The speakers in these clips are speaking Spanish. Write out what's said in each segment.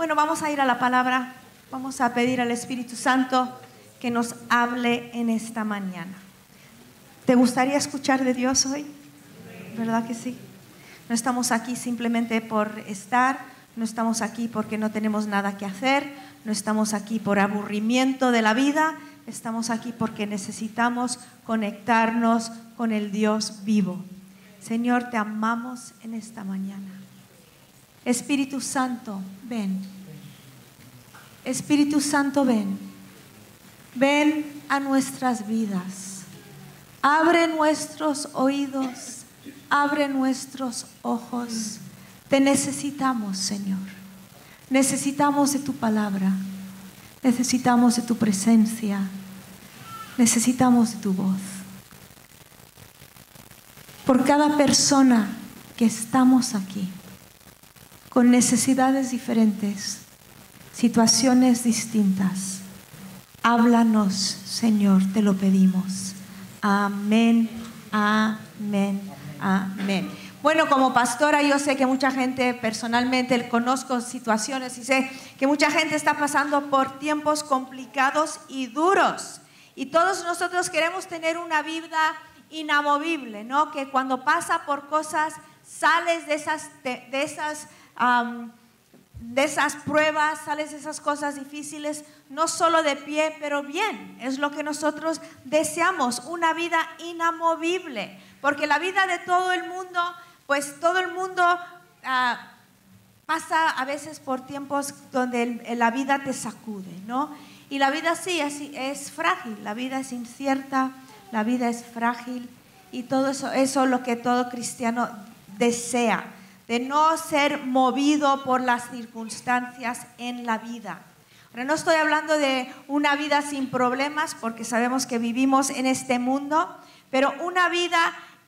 Bueno, vamos a ir a la palabra. Vamos a pedir al Espíritu Santo que nos hable en esta mañana. ¿Te gustaría escuchar de Dios hoy? ¿Verdad que sí? No estamos aquí simplemente por estar, no estamos aquí porque no tenemos nada que hacer, no estamos aquí por aburrimiento de la vida, estamos aquí porque necesitamos conectarnos con el Dios vivo. Señor, te amamos en esta mañana. Espíritu Santo, ven. Espíritu Santo, ven. Ven a nuestras vidas. Abre nuestros oídos. Abre nuestros ojos. Te necesitamos, Señor. Necesitamos de tu palabra. Necesitamos de tu presencia. Necesitamos de tu voz. Por cada persona que estamos aquí, con necesidades diferentes, situaciones distintas, háblanos, Señor, te lo pedimos. Amén, amén, amén. Bueno, como pastora yo sé que mucha gente personalmente conozco situaciones y sé que mucha gente está pasando por tiempos complicados y duros. Y todos nosotros queremos tener una vida inamovible, ¿no? Que cuando pasa por cosas, sales de esas, de, esas, de esas pruebas, sales de esas cosas difíciles, no solo de pie, pero bien. Es lo que nosotros deseamos, una vida inamovible. Porque la vida de todo el mundo, pues todo el mundo ah, pasa a veces por tiempos donde la vida te sacude, ¿no? Y la vida sí es, es frágil, la vida es incierta, la vida es frágil y todo eso, eso es lo que todo cristiano desea, de no ser movido por las circunstancias en la vida. Ahora no estoy hablando de una vida sin problemas, porque sabemos que vivimos en este mundo, pero una vida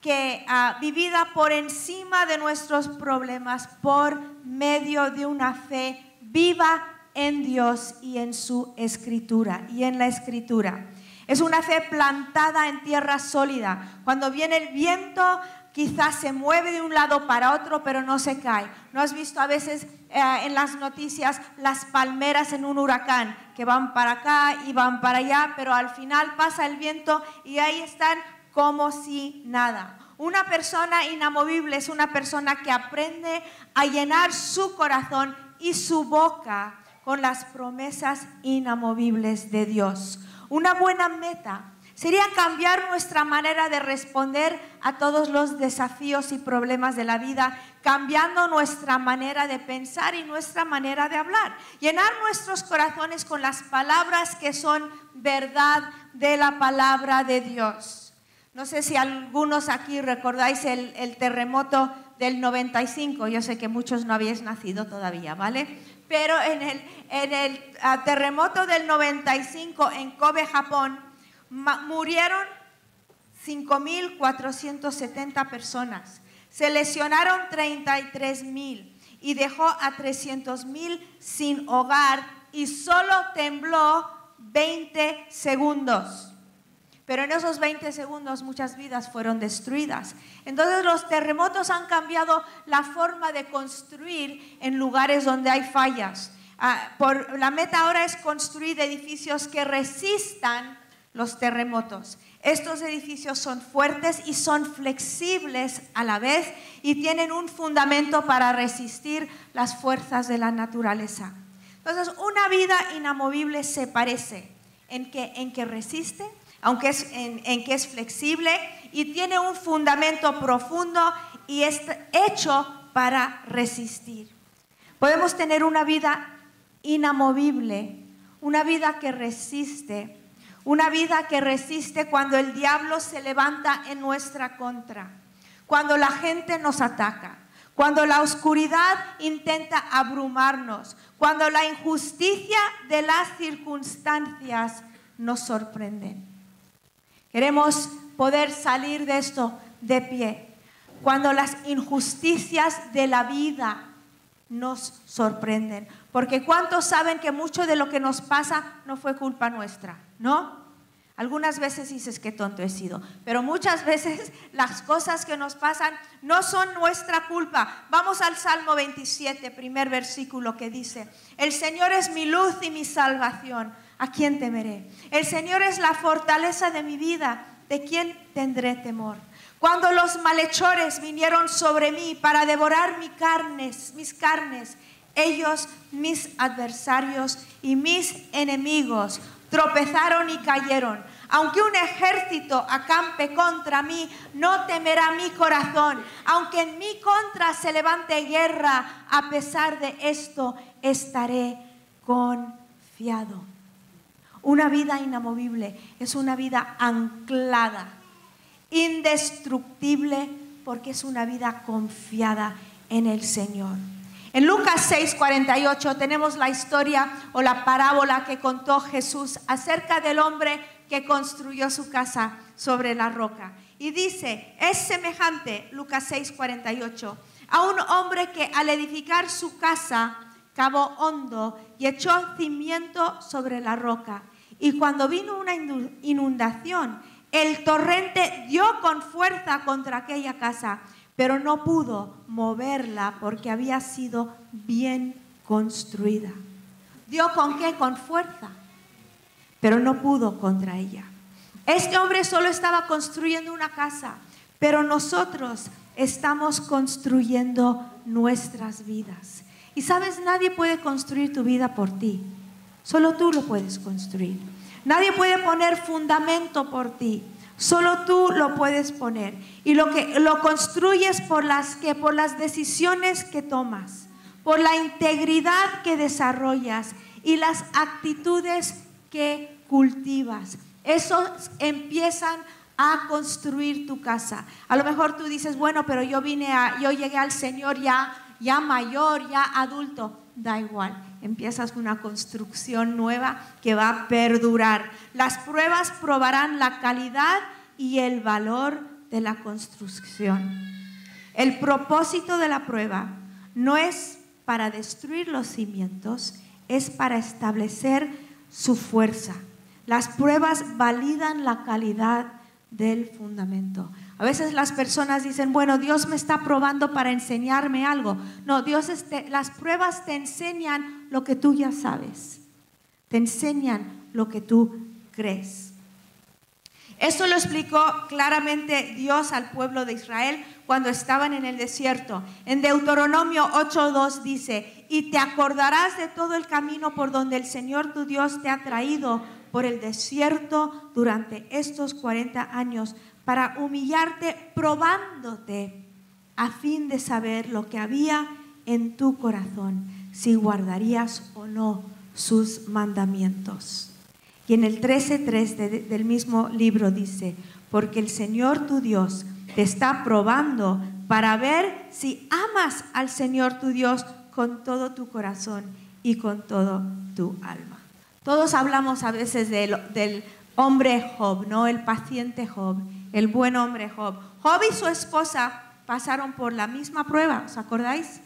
que uh, vivida por encima de nuestros problemas, por medio de una fe viva en Dios y en su escritura y en la escritura. Es una fe plantada en tierra sólida. Cuando viene el viento, quizás se mueve de un lado para otro, pero no se cae. ¿No has visto a veces eh, en las noticias las palmeras en un huracán que van para acá y van para allá, pero al final pasa el viento y ahí están como si nada? Una persona inamovible es una persona que aprende a llenar su corazón y su boca con las promesas inamovibles de Dios. Una buena meta sería cambiar nuestra manera de responder a todos los desafíos y problemas de la vida, cambiando nuestra manera de pensar y nuestra manera de hablar. Llenar nuestros corazones con las palabras que son verdad de la palabra de Dios. No sé si algunos aquí recordáis el, terremoto del 95, yo sé que muchos no habéis nacido todavía, ¿vale? Pero en el, en el ah, terremoto del 95 en Kobe, Japón, murieron 5.470 personas, se lesionaron 33.000 y dejó a 300.000 sin hogar y solo tembló 20 segundos. Pero en esos 20 segundos muchas vidas fueron destruidas. Entonces los terremotos han cambiado la forma de construir en lugares donde hay fallas. Ah, por, la meta ahora es construir edificios que resistan los terremotos. Estos edificios son fuertes y son flexibles a la vez y tienen un fundamento para resistir las fuerzas de la naturaleza. Entonces, una vida inamovible se parece en que, en que resiste, aunque es, en, que es flexible y tiene un fundamento profundo y es hecho para resistir. Podemos tener una vida inamovible, una vida que resiste, una vida que resiste cuando el diablo se levanta en nuestra contra, cuando la gente nos ataca, cuando la oscuridad intenta abrumarnos, cuando la injusticia de las circunstancias nos sorprenden. Queremos poder salir de esto de pie. Cuando las injusticias de la vida nos sorprenden. Porque ¿cuántos saben que mucho de lo que nos pasa no fue culpa nuestra? ¿No? Algunas veces dices que tonto he sido, pero muchas veces las cosas que nos pasan no son nuestra culpa. Vamos al Salmo 27, primer versículo que dice, el Señor es mi luz y mi salvación. ¿A quién temeré? El Señor es la fortaleza de mi vida. ¿De quién tendré temor? Cuando los malhechores vinieron sobre mí para devorar mis carnes, mis carnes, ellos, mis adversarios y mis enemigos, tropezaron y cayeron. Aunque un ejército acampe contra mí, no temerá mi corazón. Aunque en mi contra se levante guerra, a pesar de esto estaré confiado. Una vida inamovible es una vida anclada, indestructible, porque es una vida confiada en el Señor. En Lucas 6:48 tenemos la historia o la parábola que contó Jesús acerca del hombre que construyó su casa sobre la roca. Y dice, es semejante, Lucas 6:48, a un hombre que al edificar su casa cavó hondo y echó cimiento sobre la roca. Y cuando vino una inundación, el torrente dio con fuerza contra aquella casa pero no pudo moverla porque había sido bien construida. ¿Dio con qué? Con fuerza, pero no pudo contra ella. Este hombre solo estaba construyendo una casa, pero nosotros estamos construyendo nuestras vidas. Y sabes, nadie puede construir tu vida por ti, solo tú lo puedes construir. Nadie puede poner fundamento por ti. Solo tú lo puedes poner y lo que lo construyes por las que por las decisiones que tomas, por la integridad que desarrollas y las actitudes que cultivas. Esos empiezan a construir tu casa. A lo mejor tú dices, bueno, pero yo vine a yo llegué al Señor ya ya mayor, ya adulto, da igual. Empiezas una construcción nueva que va a perdurar. Las pruebas probarán la calidad y el valor de la construcción. El propósito de la prueba no es para destruir los cimientos, es para establecer su fuerza. Las pruebas validan la calidad del fundamento. A veces las personas dicen, bueno, Dios me está probando para enseñarme algo. No, Dios las pruebas te enseñan lo que tú ya sabes. Te enseñan lo que tú crees. Esto lo explicó claramente Dios al pueblo de Israel cuando estaban en el desierto. En Deuteronomio 8.2 dice, y te acordarás de todo el camino por donde el Señor tu Dios te ha traído por el desierto durante estos 40 años para humillarte probándote a fin de saber lo que había en tu corazón, si guardarías o no sus mandamientos. Y en el 13.3 del mismo libro dice, porque el Señor tu Dios te está probando para ver si amas al Señor tu Dios con todo tu corazón y con todo tu alma. Todos hablamos a veces del hombre Job, ¿no? El paciente Job el buen hombre Job. Job y su esposa pasaron por la misma prueba, ¿os acordáis?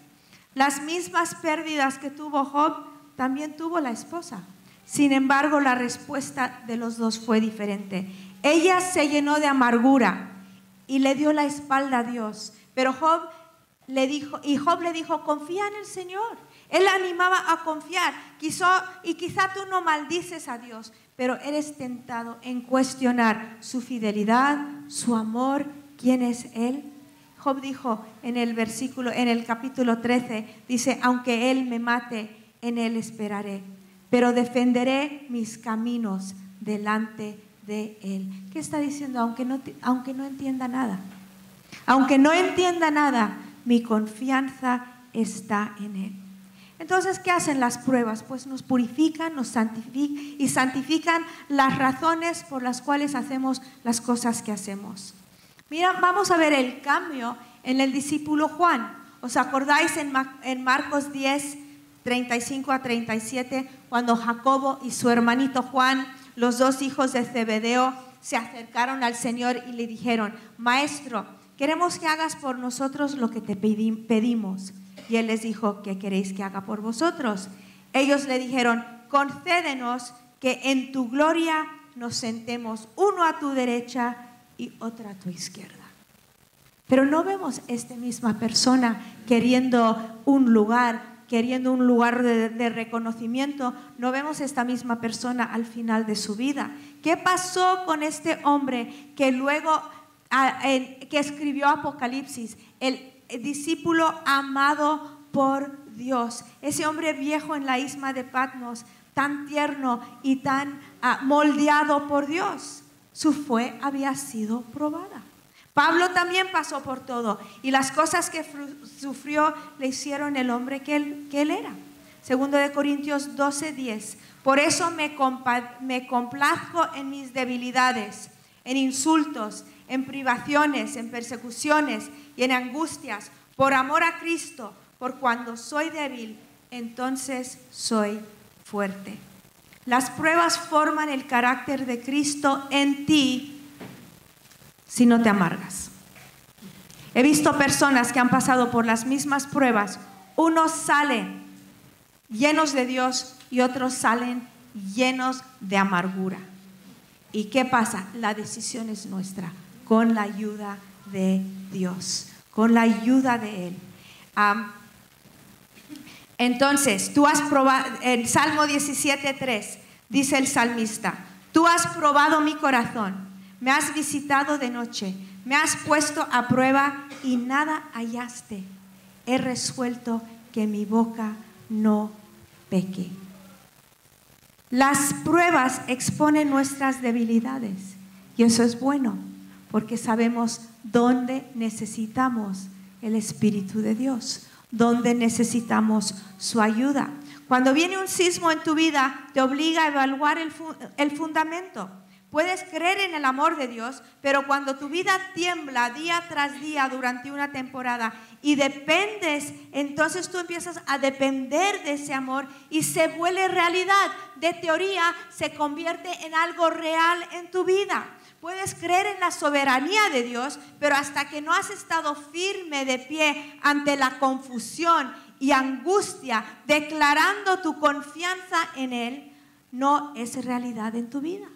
Las mismas pérdidas que tuvo Job, también tuvo la esposa. Sin embargo, la respuesta de los dos fue diferente. Ella se llenó de amargura y le dio la espalda a Dios. Pero Job le dijo, y Job le dijo, confía en el Señor. Él animaba a confiar. y quizá tú no maldices a Dios, pero eres tentado en cuestionar su fidelidad, su amor, quién es Él. Job dijo en el versículo, en el capítulo 13, dice, aunque Él me mate, en Él esperaré, pero defenderé mis caminos delante de Él. ¿Qué está diciendo? Aunque no, aunque no entienda nada. Aunque no entienda nada, mi confianza está en Él. Entonces, ¿qué hacen las pruebas? Pues nos purifican, nos santifican y santifican las razones por las cuales hacemos las cosas que hacemos. Mira, vamos a ver el cambio en el discípulo Juan. ¿Os acordáis en, Marcos 10, 35 a 37, cuando Jacobo y su hermanito Juan, los dos hijos de Zebedeo, se acercaron al Señor y le dijeron, Maestro, queremos que hagas por nosotros lo que te pedimos. Y él les dijo, ¿qué queréis que haga por vosotros? Ellos le dijeron, concédenos que en tu gloria nos sentemos uno a tu derecha y otra a tu izquierda. Pero no vemos esta misma persona queriendo un lugar, queriendo un lugar de, reconocimiento. No vemos esta misma persona al final de su vida. ¿Qué pasó con este hombre que luego, que escribió Apocalipsis? El, discípulo amado por Dios. Ese hombre viejo en la isma de Patmos, tan tierno y tan ah, moldeado por Dios. Su fe había sido probada. Pablo también pasó por todo y las cosas que sufrió le hicieron el hombre que él, que él era. Segundo de Corintios 12, 10. Por eso me, me complazco en mis debilidades, en insultos, en privaciones, en persecuciones y en angustias, por amor a Cristo, por cuando soy débil, entonces soy fuerte. Las pruebas forman el carácter de Cristo en ti si no te amargas. He visto personas que han pasado por las mismas pruebas. Unos salen llenos de Dios y otros salen llenos de amargura. ¿Y qué pasa? La decisión es nuestra, con la ayuda de Dios, con la ayuda de Él. entonces, tú has probado, en Salmo 17.3 dice el salmista, tú has probado mi corazón me has visitado de noche, me has puesto a prueba y nada hallaste. He resuelto que mi boca no peque. Las pruebas exponen nuestras debilidades y eso es bueno porque sabemos dónde necesitamos el Espíritu de Dios, dónde necesitamos su ayuda. Cuando viene un sismo en tu vida, te obliga a evaluar el, el fundamento. Puedes creer en el amor de Dios, pero cuando tu vida tiembla día tras día durante una temporada y dependes, entonces tú empiezas a depender de ese amor y se vuelve realidad. De teoría se convierte en algo real en tu vida. Puedes creer en la soberanía de Dios, pero hasta que no has estado firme de pie ante la confusión y angustia, declarando tu confianza en Él, no es realidad en tu vida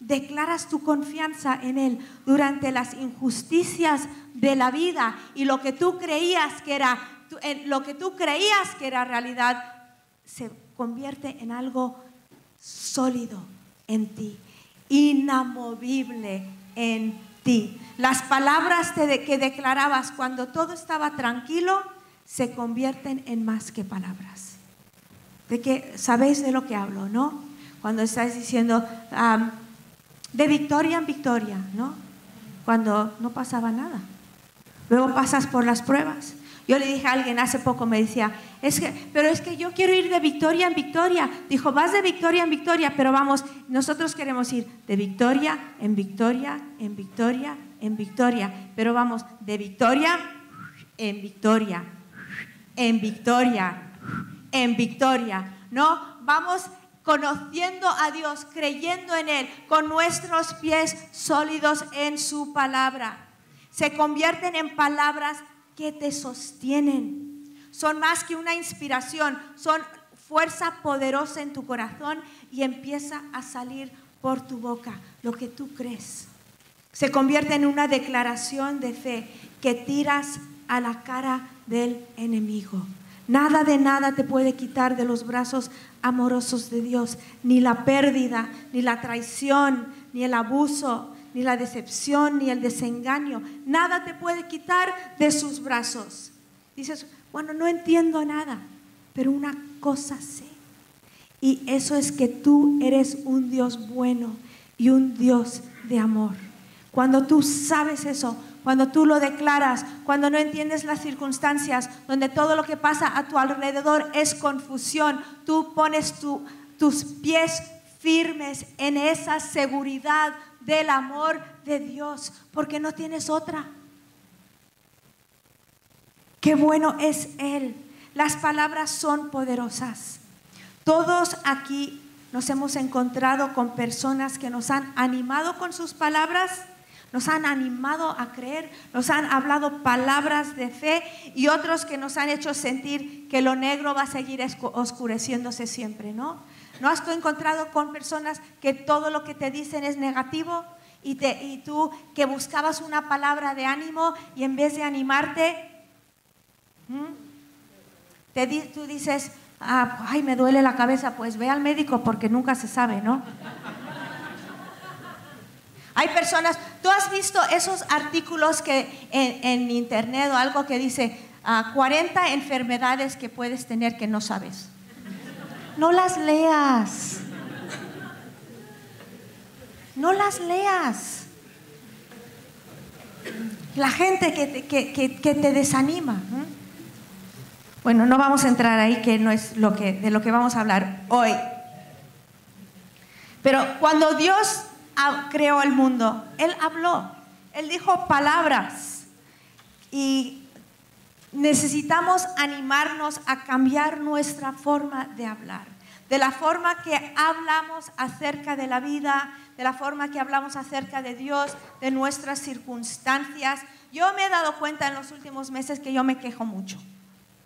declaras tu confianza en Él durante las injusticias de la vida y lo que tú creías que era, lo que tú creías que era realidad se convierte en algo sólido en ti, inamovible en ti. Las palabras que declarabas cuando todo estaba tranquilo se convierten en más que palabras. De que sabéis de lo que hablo, ¿no? Cuando estás diciendo, de victoria en victoria, ¿no? Cuando no pasaba nada. Luego pasas por las pruebas. Yo le dije a alguien hace poco, me decía, es que, pero es que yo quiero ir de victoria en victoria. Dijo, vas de victoria en victoria, pero vamos, nosotros queremos ir de victoria en victoria, en victoria, en victoria. Pero vamos, de victoria en victoria, en victoria, en victoria. No, vamos conociendo a Dios, creyendo en Él, con nuestros pies sólidos en su palabra. Se convierten en palabras que te sostienen. Son más que una inspiración, son fuerza poderosa en tu corazón y empieza a salir por tu boca lo que tú crees. Se convierte en una declaración de fe que tiras a la cara del enemigo. Nada de nada te puede quitar de los brazos amorosos de Dios, ni la pérdida, ni la traición, ni el abuso, ni la decepción, ni el desengaño. Nada te puede quitar de sus brazos. Dices, bueno, no entiendo nada, pero una cosa sé. Y eso es que tú eres un Dios bueno y un Dios de amor. Cuando tú sabes eso, cuando tú lo declaras, cuando no entiendes las circunstancias, donde todo lo que pasa a tu alrededor es confusión, tú pones tus pies firmes en esa seguridad del amor de Dios, porque no tienes otra. Qué bueno es Él. Las palabras son poderosas. Todos aquí nos hemos encontrado con personas que nos han animado con sus palabras nos han animado a creer, nos han hablado palabras de fe y otros que nos han hecho sentir que lo negro va a seguir oscureciéndose siempre, ¿no? ¿No has encontrado con personas que todo lo que te dicen es negativo? Y, te, y tú que buscabas una palabra de ánimo y en vez de animarte, te, tú dices, ah, ay, me duele la cabeza, pues ve al médico porque nunca se sabe, ¿no? Hay personas, tú has visto esos artículos que en, internet o algo que dice 40 ah, enfermedades que puedes tener que no sabes. No las leas. No las leas. La gente que te, que, te desanima. Bueno, no vamos a entrar ahí, que no es lo que, de lo que vamos a hablar hoy. Pero cuando Dios creó el mundo, Él habló, Él dijo palabras. Y necesitamos animarnos a cambiar nuestra forma de hablar. De la forma que hablamos acerca de la vida, de la forma que hablamos acerca de Dios, de nuestras circunstancias. Yo me he dado cuenta en los últimos meses que yo me quejo mucho.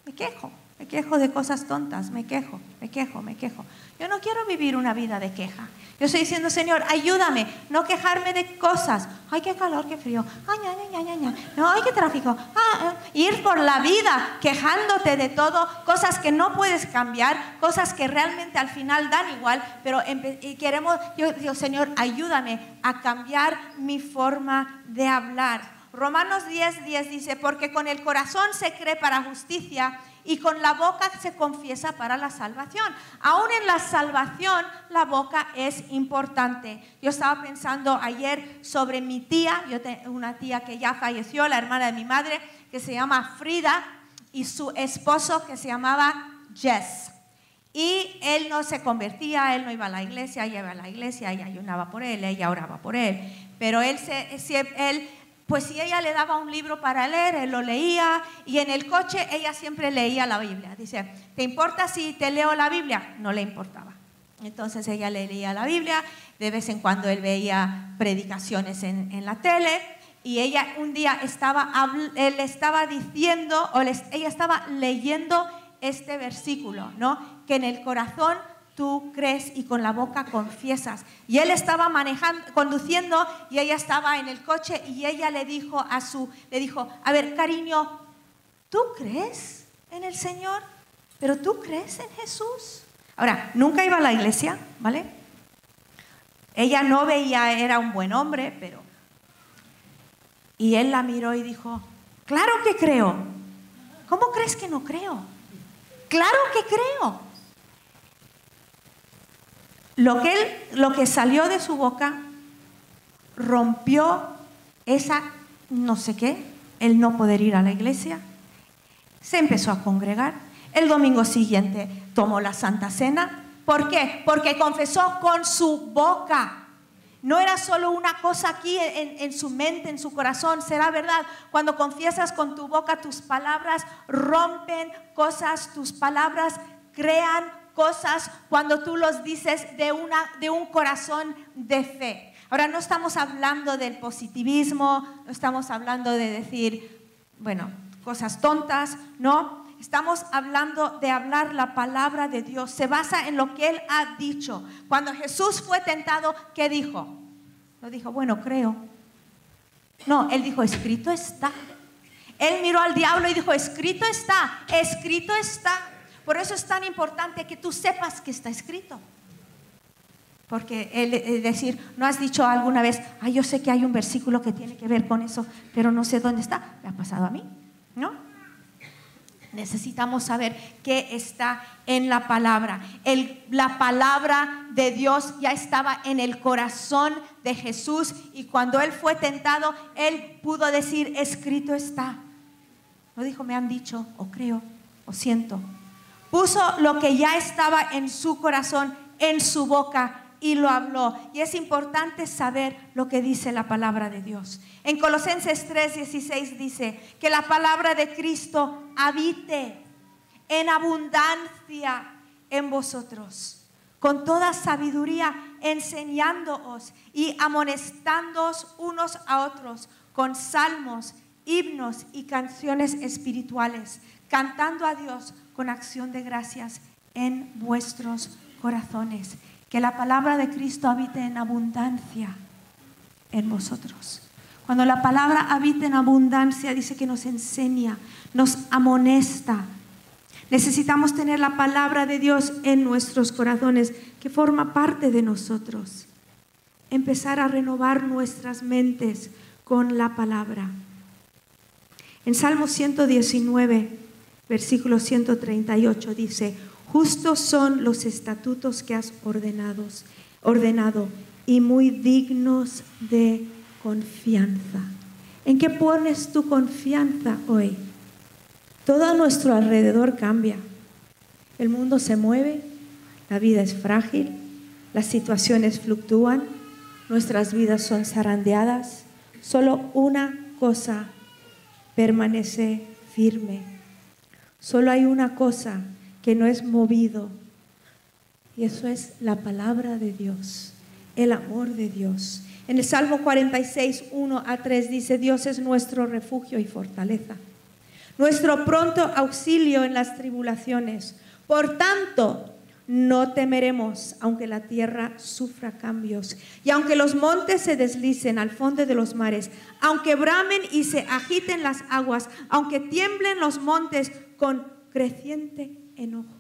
Me quejo, me quejo de cosas tontas, me quejo, me quejo, me quejo. Yo no quiero vivir una vida de queja. Yo estoy diciendo, Señor, ayúdame, no quejarme de cosas. Ay, qué calor, qué frío. Ay, ña, ña, ña, No, ay, qué tráfico. Ah, eh. Ir por la vida quejándote de todo, cosas que no puedes cambiar, cosas que realmente al final dan igual, pero queremos, yo Señor, ayúdame a cambiar mi forma de hablar. Romanos 10, 10 dice, porque con el corazón se cree para justicia y con la boca se confiesa para la salvación. Aún en la salvación la boca es importante. Yo estaba pensando ayer sobre mi tía, yo tengo una tía que ya falleció, la hermana de mi madre, que se llama Frida, y su esposo que se llamaba Jess. Y él no se convertía, él no iba a la iglesia, ella iba a la iglesia, ella ayunaba por él, ella oraba por él. Pero él, se, él pues si ella le daba un libro para leer, él lo leía y en el coche ella siempre leía la Biblia. Dice, ¿te importa si te leo la Biblia? No le importaba. Entonces ella le leía la Biblia, de vez en cuando él veía predicaciones en, la tele y ella un día estaba, él estaba diciendo, o ella estaba leyendo este versículo, ¿no? Que en el corazón tú crees y con la boca confiesas. Y él estaba manejando, conduciendo y ella estaba en el coche y ella le dijo a su, le dijo, a ver, cariño, ¿tú crees en el Señor? ¿Pero tú crees en Jesús? Ahora, nunca iba a la iglesia, ¿vale? Ella no veía, era un buen hombre, pero... Y él la miró y dijo, claro que creo. ¿Cómo crees que no creo? Claro que creo. Lo que, él, lo que salió de su boca rompió esa no sé qué, el no poder ir a la iglesia. Se empezó a congregar. El domingo siguiente tomó la Santa Cena. ¿Por qué? Porque confesó con su boca. No era solo una cosa aquí en, en, su mente, en su corazón, será verdad. Cuando confiesas con tu boca, tus palabras rompen cosas, tus palabras crean cosas cuando tú los dices de, una, de un corazón de fe. Ahora no estamos hablando del positivismo, no estamos hablando de decir, bueno, cosas tontas, no. Estamos hablando de hablar la palabra de Dios. Se basa en lo que Él ha dicho. Cuando Jesús fue tentado, ¿qué dijo? No dijo, bueno, creo. No, Él dijo, escrito está. Él miró al diablo y dijo, escrito está, escrito está. Por eso es tan importante que tú sepas que está escrito. Porque el, decir, no has dicho alguna vez, ay, yo sé que hay un versículo que tiene que ver con eso, pero no sé dónde está. Me ha pasado a mí, ¿no? Necesitamos saber qué está en la palabra. la palabra de Dios ya estaba en el corazón de Jesús y cuando él fue tentado, él pudo decir, escrito está. No dijo, me han dicho, o creo, o siento, Puso lo que ya estaba en su corazón, en su boca y lo habló. Y es importante saber lo que dice la palabra de Dios. En Colosenses 3:16 dice que la palabra de Cristo habite en abundancia en vosotros, con toda sabiduría, enseñándoos y amonestándoos unos a otros con salmos, himnos y canciones espirituales, cantando a Dios con acción de gracias en vuestros corazones. Que la palabra de Cristo habite en abundancia en vosotros. Cuando la palabra habita en abundancia, dice que nos enseña, nos amonesta. Necesitamos tener la palabra de Dios en nuestros corazones, que forma parte de nosotros. Empezar a renovar nuestras mentes con la palabra. En Salmo 119, versículo 138 dice, justos son los estatutos que has ordenado, y muy dignos de confianza. ¿En qué pones tu confianza hoy? Todo a nuestro alrededor cambia. El mundo se mueve, la vida es frágil, las situaciones fluctúan, nuestras vidas son zarandeadas. Solo una cosa permanece firme. Solo hay una cosa que no es movido y eso es la palabra de Dios el amor de Dios. En el Salmo 46, 1 a 3 dice, Dios es nuestro refugio y fortaleza, nuestro pronto auxilio en las tribulaciones. Por tanto, no temeremos, aunque la tierra sufra cambios y aunque los montes se deslicen al fondo de los mares, aunque bramen y se agiten las aguas, aunque tiemblen los montes con creciente enojo.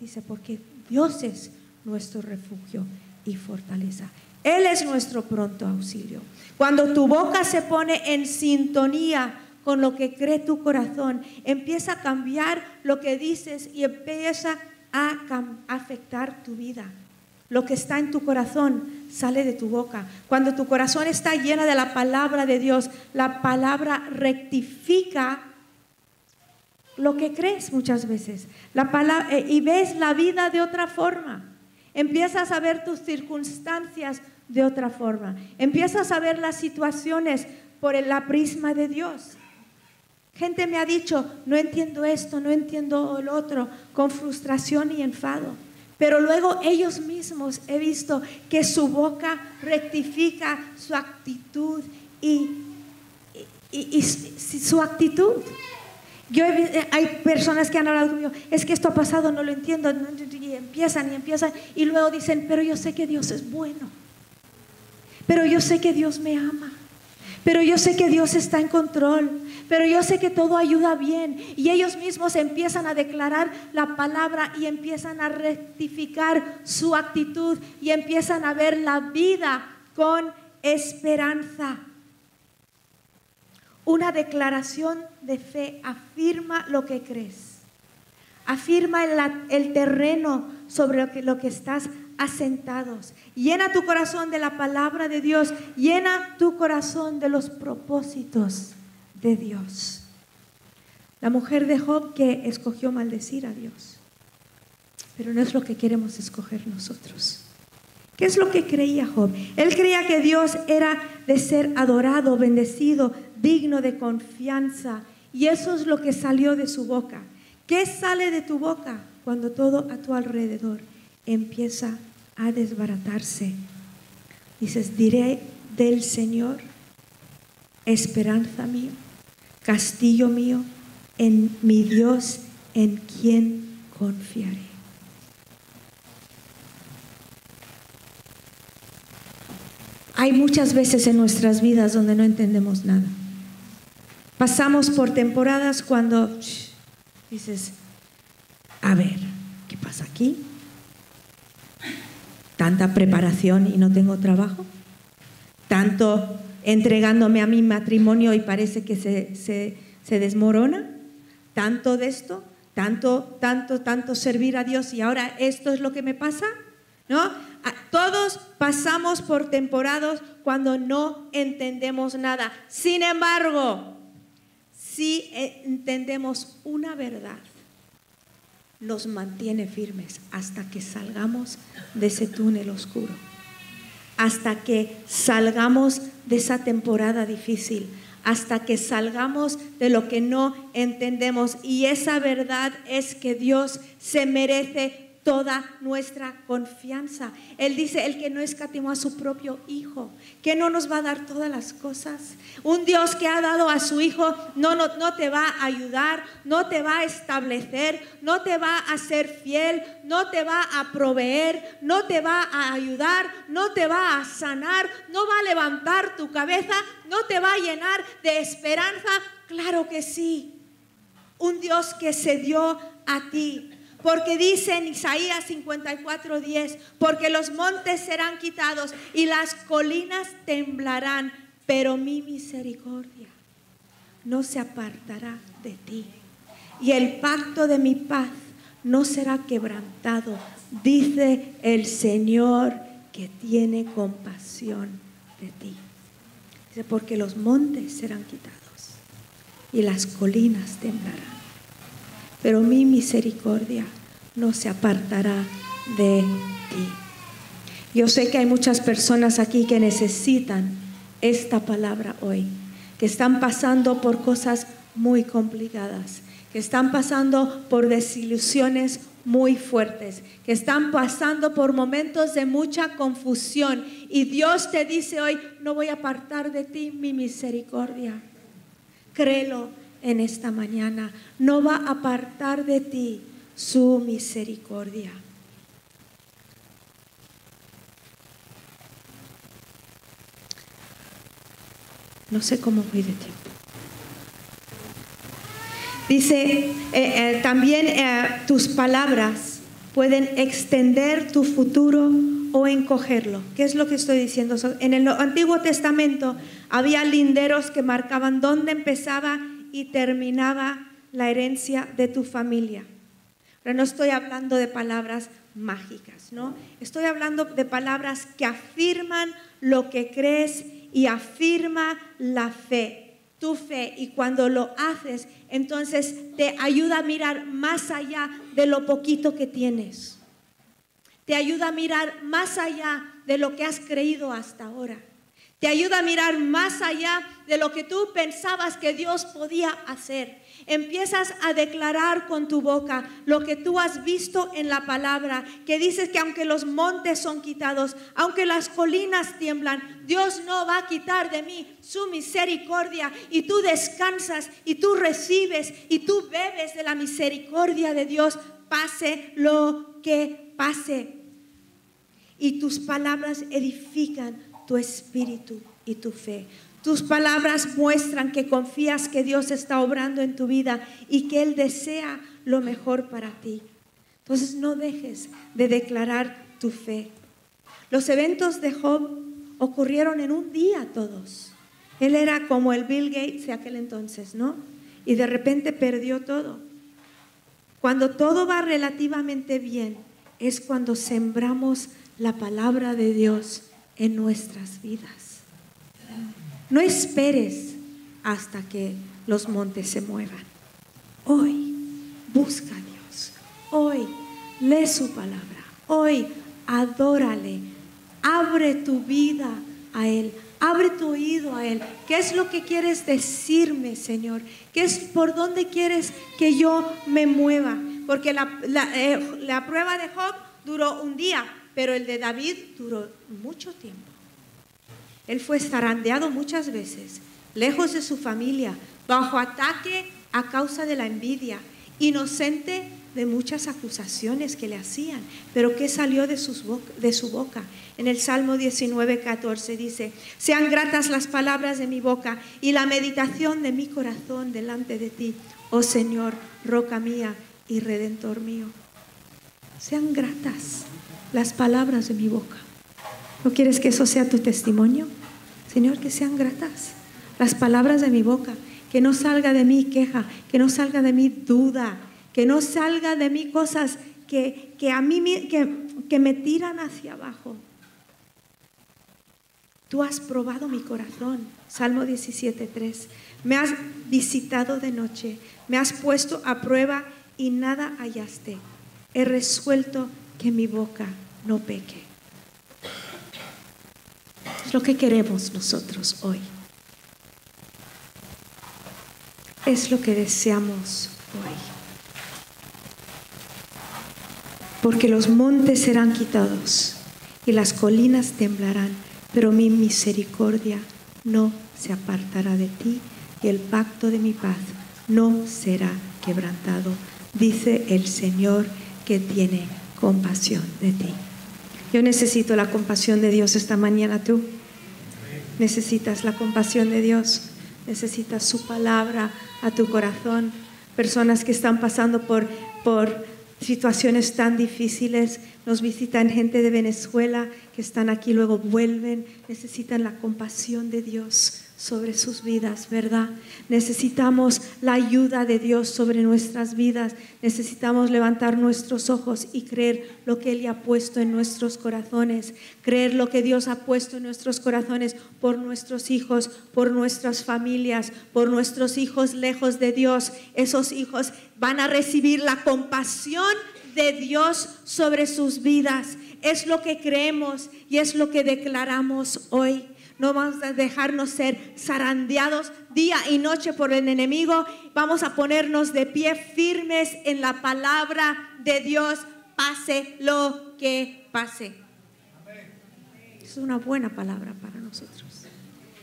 Dice, porque Dios es nuestro refugio y fortaleza. Él es nuestro pronto auxilio. Cuando tu boca se pone en sintonía con lo que cree tu corazón, empieza a cambiar lo que dices y empieza a afectar tu vida. Lo que está en tu corazón sale de tu boca. Cuando tu corazón está lleno de la palabra de Dios, la palabra rectifica lo que crees muchas veces. La palabra, eh, y ves la vida de otra forma. Empiezas a ver tus circunstancias de otra forma. Empiezas a ver las situaciones por la prisma de Dios. Gente me ha dicho, no entiendo esto, no entiendo el otro, con frustración y enfado. Pero luego ellos mismos he visto que su boca rectifica su actitud y, y su actitud. Yo eh, hay personas que han hablado conmigo, es que esto ha pasado, no lo entiendo, y empiezan y empiezan, y luego dicen, pero yo sé que Dios es bueno, pero yo sé que Dios me ama, pero yo sé que Dios está en control, pero yo sé que todo ayuda bien, y ellos mismos empiezan a declarar la palabra y empiezan a rectificar su actitud y empiezan a ver la vida con esperanza. Una declaración de fe afirma lo que crees. Afirma el, terreno sobre lo que, lo que estás asentados. Llena tu corazón de la palabra de Dios. Llena tu corazón de los propósitos de Dios. La mujer de Job que escogió maldecir a Dios. Pero no es lo que queremos escoger nosotros. ¿Qué es lo que creía Job? Él creía que Dios era de ser adorado, bendecido, digno de confianza. Y eso es lo que salió de su boca. ¿Qué sale de tu boca cuando todo a tu alrededor empieza a desbaratarse? Dices, diré del Señor, esperanza mío, castillo mío, en mi Dios, en quien confiaré. Hay muchas veces en nuestras vidas donde no entendemos nada. Pasamos por temporadas cuando dices, a ver, ¿qué pasa aquí? Tanta preparación y no tengo trabajo. Tanto entregándome a mi matrimonio y parece que se, se desmorona. Tanto de esto, tanto, tanto, tanto servir a Dios y ahora esto es lo que me pasa. ¿No? Todos pasamos por temporadas cuando no entendemos nada. Sin embargo, si entendemos una verdad, nos mantiene firmes hasta que salgamos de ese túnel oscuro, hasta que salgamos de esa temporada difícil, hasta que salgamos de lo que no entendemos. Y esa verdad es que Dios se merece toda nuestra confianza. Él dice, el que no escatimó a su propio Hijo, que no nos va a dar todas las cosas. Un Dios que ha dado a su Hijo no, no, no te va a ayudar, no te va a establecer, no te va a ser fiel, no te va a proveer, no te va a ayudar, no te va a sanar, no va a levantar tu cabeza, no te va a llenar de esperanza. Claro que sí. Un Dios que se dio a ti porque dice en Isaías 54:10, porque los montes serán quitados y las colinas temblarán, pero mi misericordia no se apartará de ti. Y el pacto de mi paz no será quebrantado, dice el Señor que tiene compasión de ti. Dice, porque los montes serán quitados y las colinas temblarán pero mi misericordia no se apartará de ti. Yo sé que hay muchas personas aquí que necesitan esta palabra hoy, que están pasando por cosas muy complicadas, que están pasando por desilusiones muy fuertes, que están pasando por momentos de mucha confusión. Y Dios te dice hoy, no voy a apartar de ti mi misericordia. Créelo, en esta mañana. No va a apartar de ti su misericordia. No sé cómo voy de tiempo. Dice, eh, eh, también eh, tus palabras pueden extender tu futuro o encogerlo. ¿Qué es lo que estoy diciendo? En el Antiguo Testamento había linderos que marcaban dónde empezaba y terminaba la herencia de tu familia. Pero no estoy hablando de palabras mágicas, ¿no? Estoy hablando de palabras que afirman lo que crees y afirma la fe, tu fe. Y cuando lo haces, entonces te ayuda a mirar más allá de lo poquito que tienes. Te ayuda a mirar más allá de lo que has creído hasta ahora. Te ayuda a mirar más allá de lo que tú pensabas que Dios podía hacer. Empiezas a declarar con tu boca lo que tú has visto en la palabra, que dices que aunque los montes son quitados, aunque las colinas tiemblan, Dios no va a quitar de mí su misericordia. Y tú descansas y tú recibes y tú bebes de la misericordia de Dios, pase lo que pase. Y tus palabras edifican tu espíritu y tu fe. Tus palabras muestran que confías que Dios está obrando en tu vida y que Él desea lo mejor para ti. Entonces no dejes de declarar tu fe. Los eventos de Job ocurrieron en un día todos. Él era como el Bill Gates de aquel entonces, ¿no? Y de repente perdió todo. Cuando todo va relativamente bien, es cuando sembramos la palabra de Dios en nuestras vidas. No esperes hasta que los montes se muevan. Hoy busca a Dios. Hoy lee su palabra. Hoy adórale. Abre tu vida a Él. Abre tu oído a Él. ¿Qué es lo que quieres decirme, Señor? ¿Qué es por dónde quieres que yo me mueva? Porque la, la eh, prueba de Job duró un día, pero el de David duró mucho tiempo. Él fue zarandeado muchas veces, lejos de su familia, bajo ataque a causa de la envidia, inocente de muchas acusaciones que le hacían, pero ¿qué salió de, de su boca? En el Salmo 19, 14 dice, sean gratas las palabras de mi boca y la meditación de mi corazón delante de ti, oh Señor, roca mía y redentor mío. Sean gratas las palabras de mi boca. ¿No quieres que eso sea tu testimonio? Señor, que sean gratas las palabras de mi boca, que no salga de mí queja, que no salga de mí duda, que no salga de mí cosas que, a mí que, que me tiran hacia abajo. Tú has probado mi corazón. Salmo 17.3. Me has visitado de noche, me has puesto a prueba y nada hallaste. He resuelto que mi boca no peque. Es lo que queremos nosotros hoy. Es lo que deseamos hoy. Porque los montes serán quitados y las colinas temblarán, pero mi misericordia no se apartará de ti y el pacto de mi paz no será quebrantado, dice el Señor que tiene compasión de ti. Yo necesito la compasión de Dios esta mañana, tú. Necesitas la compasión de Dios, necesitas su palabra a tu corazón. Personas que están pasando por, por situaciones tan difíciles, nos visitan gente de Venezuela que están aquí, luego vuelven, necesitan la compasión de Dios sobre sus vidas, ¿verdad? Necesitamos la ayuda de Dios sobre nuestras vidas. Necesitamos levantar nuestros ojos y creer lo que Él ha puesto en nuestros corazones. Creer lo que Dios ha puesto en nuestros corazones por nuestros hijos, por nuestras familias, por nuestros hijos lejos de Dios. Esos hijos van a recibir la compasión de Dios sobre sus vidas. Es lo que creemos y es lo que declaramos hoy. No vamos a dejarnos ser zarandeados día y noche por el enemigo. Vamos a ponernos de pie firmes en la palabra de Dios, pase lo que pase. Es una buena palabra para nosotros.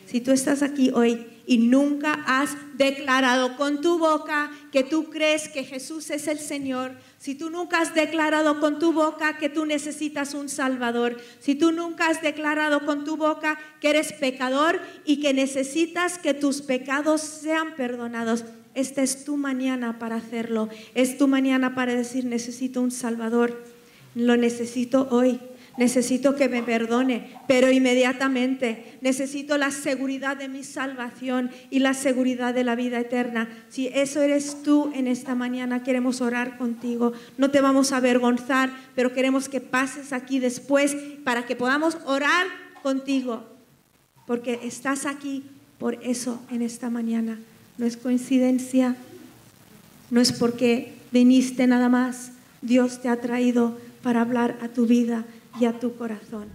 Si tú estás aquí hoy y nunca has declarado con tu boca que tú crees que Jesús es el Señor, si tú nunca has declarado con tu boca que tú necesitas un Salvador, si tú nunca has declarado con tu boca que eres pecador y que necesitas que tus pecados sean perdonados, esta es tu mañana para hacerlo. Es tu mañana para decir, necesito un Salvador. Lo necesito hoy. Necesito que me perdone, pero inmediatamente necesito la seguridad de mi salvación y la seguridad de la vida eterna. Si eso eres tú en esta mañana, queremos orar contigo. No te vamos a avergonzar, pero queremos que pases aquí después para que podamos orar contigo, porque estás aquí por eso en esta mañana. No es coincidencia, no es porque viniste nada más. Dios te ha traído para hablar a tu vida y a tu corazón.